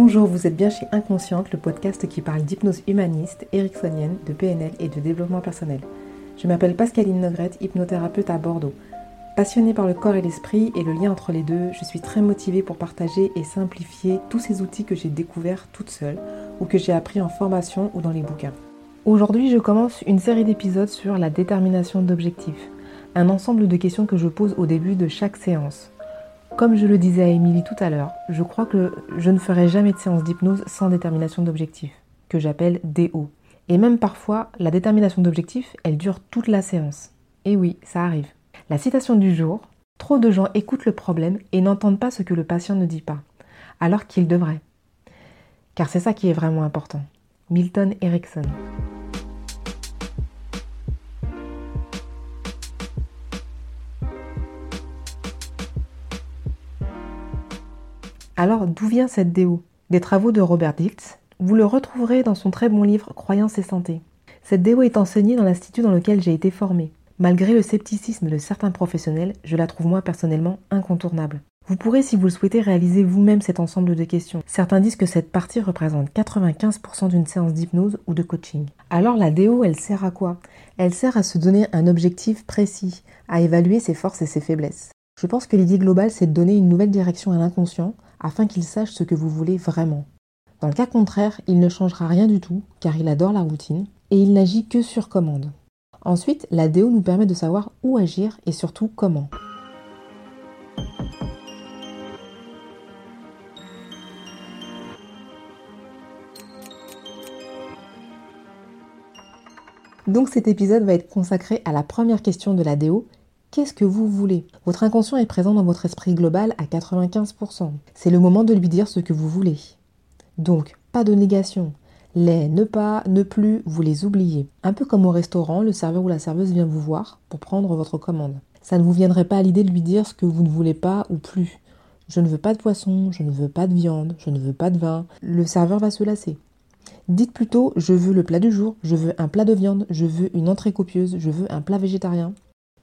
Bonjour, vous êtes bien chez Inconsciente, le podcast qui parle d'hypnose humaniste, ericksonienne, de PNL et de développement personnel. Je m'appelle Pascaline Nogrette, hypnothérapeute à Bordeaux. Passionnée par le corps et l'esprit et le lien entre les deux, je suis très motivée pour partager et simplifier tous ces outils que j'ai découverts toute seule ou que j'ai appris en formation ou dans les bouquins. Aujourd'hui, je commence une série d'épisodes sur la détermination d'objectifs, un ensemble de questions que je pose au début de chaque séance. Comme je le disais à Émilie tout à l'heure, je crois que je ne ferai jamais de séance d'hypnose sans détermination d'objectif, que j'appelle DO. Et même parfois, la détermination d'objectif, elle dure toute la séance. Et oui, ça arrive. La citation du jour, trop de gens écoutent le problème et n'entendent pas ce que le patient ne dit pas, alors qu'ils devraient. Car c'est ça qui est vraiment important. Milton Erickson. Alors, d'où vient cette déo Des travaux de Robert Diltz. Vous le retrouverez dans son très bon livre Croyance et santé. Cette déo est enseignée dans l'institut dans lequel j'ai été formée. Malgré le scepticisme de certains professionnels, je la trouve moi personnellement incontournable. Vous pourrez, si vous le souhaitez, réaliser vous-même cet ensemble de questions. Certains disent que cette partie représente 95% d'une séance d'hypnose ou de coaching. Alors la déo, elle sert à quoi? Elle sert à se donner un objectif précis, à évaluer ses forces et ses faiblesses. Je pense que l'idée globale, c'est de donner une nouvelle direction à l'inconscient afin qu'il sache ce que vous voulez vraiment. Dans le cas contraire, il ne changera rien du tout car il adore la routine et il n'agit que sur commande. Ensuite, la déo nous permet de savoir où agir et surtout comment. Donc cet épisode va être consacré à la première question de la déo, Qu'est-ce que vous voulez? Votre inconscient est présent dans votre esprit global à 95%. C'est le moment de lui dire ce que vous voulez. Donc, pas de négation. Les ne pas, ne plus, vous les oubliez. Un peu comme au restaurant, le serveur ou la serveuse vient vous voir pour prendre votre commande. Ça ne vous viendrait pas à l'idée de lui dire ce que vous ne voulez pas ou plus. Je ne veux pas de poisson, je ne veux pas de viande, je ne veux pas de vin. Le serveur va se lasser. Dites plutôt je veux le plat du jour, je veux un plat de viande, je veux une entrée copieuse, je veux un plat végétarien.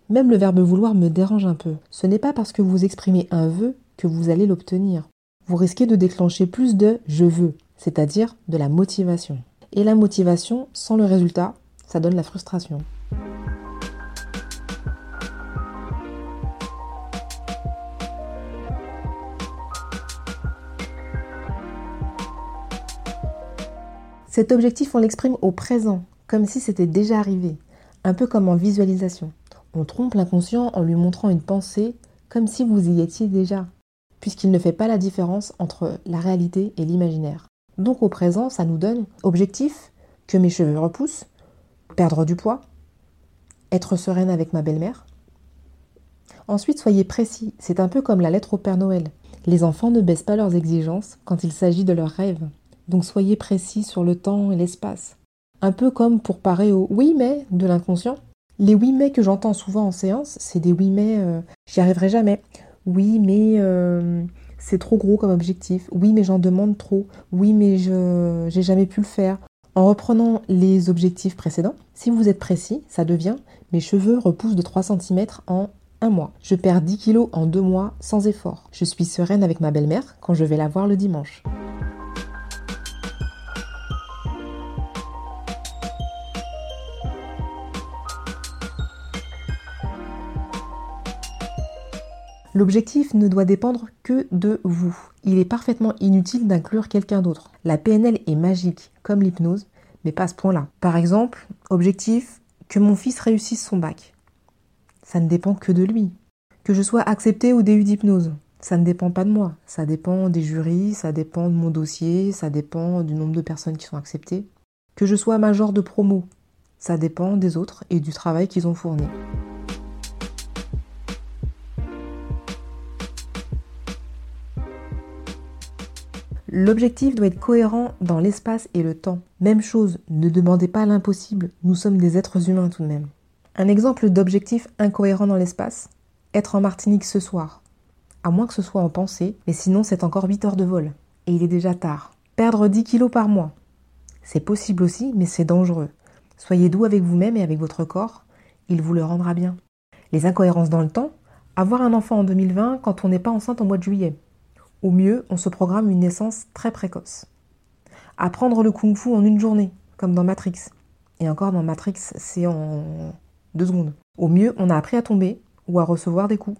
Même le verbe vouloir me dérange un peu. Ce n'est pas parce que vous exprimez un vœu que vous allez l'obtenir. Vous risquez de déclencher plus de je veux, c'est-à-dire de la motivation. Et la motivation, sans le résultat, ça donne la frustration. Cet objectif, on l'exprime au présent, comme si c'était déjà arrivé, un peu comme en visualisation. On trompe l'inconscient en lui montrant une pensée comme si vous y étiez déjà, puisqu'il ne fait pas la différence entre la réalité et l'imaginaire. Donc au présent, ça nous donne objectif que mes cheveux repoussent, perdre du poids, être sereine avec ma belle-mère. Ensuite, soyez précis, c'est un peu comme la lettre au Père Noël. Les enfants ne baissent pas leurs exigences quand il s'agit de leurs rêves. Donc soyez précis sur le temps et l'espace. Un peu comme pour parer au oui mais de l'inconscient. Les oui mais que j'entends souvent en séance, c'est des oui mais euh, j'y arriverai jamais. Oui mais euh, c'est trop gros comme objectif. Oui mais j'en demande trop. Oui mais je j'ai jamais pu le faire. En reprenant les objectifs précédents, si vous êtes précis, ça devient mes cheveux repoussent de 3 cm en un mois. Je perds 10 kg en deux mois sans effort. Je suis sereine avec ma belle-mère quand je vais la voir le dimanche. L'objectif ne doit dépendre que de vous. Il est parfaitement inutile d'inclure quelqu'un d'autre. La PNL est magique, comme l'hypnose, mais pas à ce point-là. Par exemple, objectif, que mon fils réussisse son bac. Ça ne dépend que de lui. Que je sois accepté au DU d'hypnose. Ça ne dépend pas de moi. Ça dépend des jurys, ça dépend de mon dossier, ça dépend du nombre de personnes qui sont acceptées. Que je sois major de promo. Ça dépend des autres et du travail qu'ils ont fourni. L'objectif doit être cohérent dans l'espace et le temps. Même chose, ne demandez pas l'impossible, nous sommes des êtres humains tout de même. Un exemple d'objectif incohérent dans l'espace Être en Martinique ce soir. À moins que ce soit en pensée, mais sinon c'est encore 8 heures de vol. Et il est déjà tard. Perdre 10 kilos par mois. C'est possible aussi, mais c'est dangereux. Soyez doux avec vous-même et avec votre corps, il vous le rendra bien. Les incohérences dans le temps Avoir un enfant en 2020 quand on n'est pas enceinte en mois de juillet Au mieux, on se programme une naissance très précoce. Apprendre le kung fu en une journée, comme dans Matrix. Et encore dans Matrix, c'est en deux secondes. Au mieux, on a appris à tomber ou à recevoir des coups.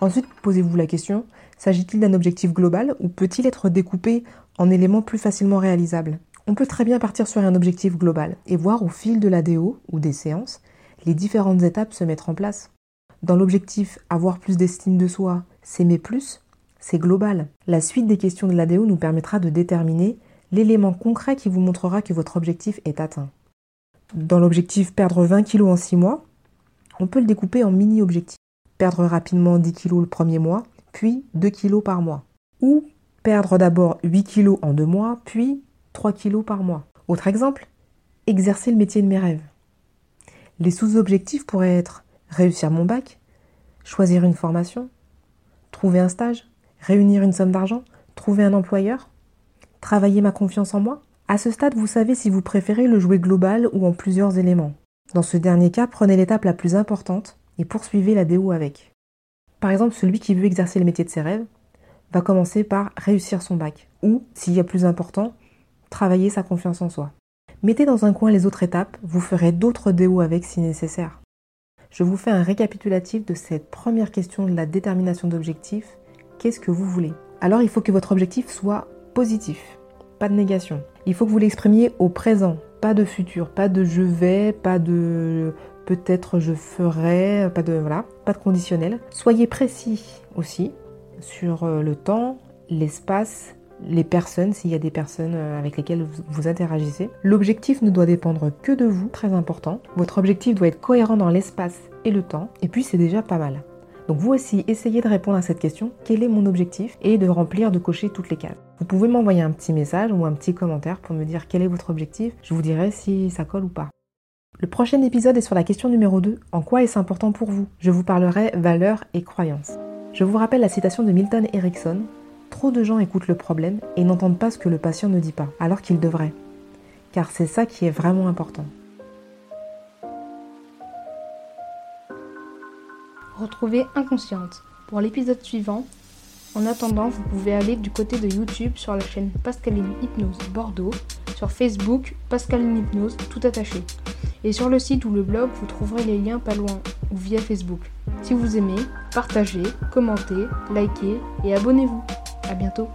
Ensuite, posez-vous la question, s'agit-il d'un objectif global ou peut-il être découpé en éléments plus facilement réalisables? On peut très bien partir sur un objectif global et voir au fil de l'ADO ou des séances les différentes étapes se mettre en place. Dans l'objectif avoir plus d'estime de soi, s'aimer plus, c'est global. La suite des questions de l'ADO nous permettra de déterminer l'élément concret qui vous montrera que votre objectif est atteint. Dans l'objectif perdre 20 kg en 6 mois, on peut le découper en mini-objectifs. Perdre rapidement 10 kg le premier mois, puis 2 kg par mois. Ou perdre d'abord 8 kg en 2 mois, puis 3 kg par mois. Autre exemple, exercer le métier de mes rêves. Les sous-objectifs pourraient être réussir mon bac, choisir une formation, trouver un stage, réunir une somme d'argent, trouver un employeur, travailler ma confiance en moi. À ce stade, vous savez si vous préférez le jouer global ou en plusieurs éléments. Dans ce dernier cas, prenez l'étape la plus importante et poursuivez la DO avec. Par exemple, celui qui veut exercer le métier de ses rêves va commencer par réussir son bac ou, s'il y a plus important, travailler sa confiance en soi. Mettez dans un coin les autres étapes, vous ferez d'autres DO avec si nécessaire. Je vous fais un récapitulatif de cette première question de la détermination d'objectifs. Qu'est-ce que vous voulez? Alors il faut que votre objectif soit positif, pas de négation. Il faut que vous l'exprimiez au présent, pas de futur, pas de je vais, pas de peut-être je ferai, pas de voilà, pas de conditionnel. Soyez précis aussi sur euh, le temps, l'espace, les personnes, s'il y a des personnes euh, avec lesquelles vous interagissez. L'objectif ne doit dépendre que de vous, très important. Votre objectif doit être cohérent dans l'espace et le temps, et puis c'est déjà pas mal. Donc vous aussi, essayez de répondre à cette question, quel est mon objectif, et de remplir, de cocher toutes les cases. Vous pouvez m'envoyer un petit message ou un petit commentaire pour me dire quel est votre objectif, je vous dirai si ça colle ou pas. Le prochain épisode est sur la question numéro 2, en quoi est-ce important pour vous? Je vous parlerai valeurs et croyances. Je vous rappelle la citation de Milton Erickson, Trop de gens écoutent le problème et n'entendent pas ce que le patient ne dit pas, alors qu'ils devraient. Car c'est ça qui est vraiment important. Retrouvez Inconsciente pour l'épisode suivant. En attendant, vous pouvez aller du côté de YouTube sur la chaîne Pascaline Hypnose Bordeaux, sur Facebook Pascaline Hypnose tout attaché. Et sur le site ou le blog, vous trouverez les liens pas loin ou via Facebook. Si vous aimez, partagez, commentez, likez et abonnez-vous. À bientôt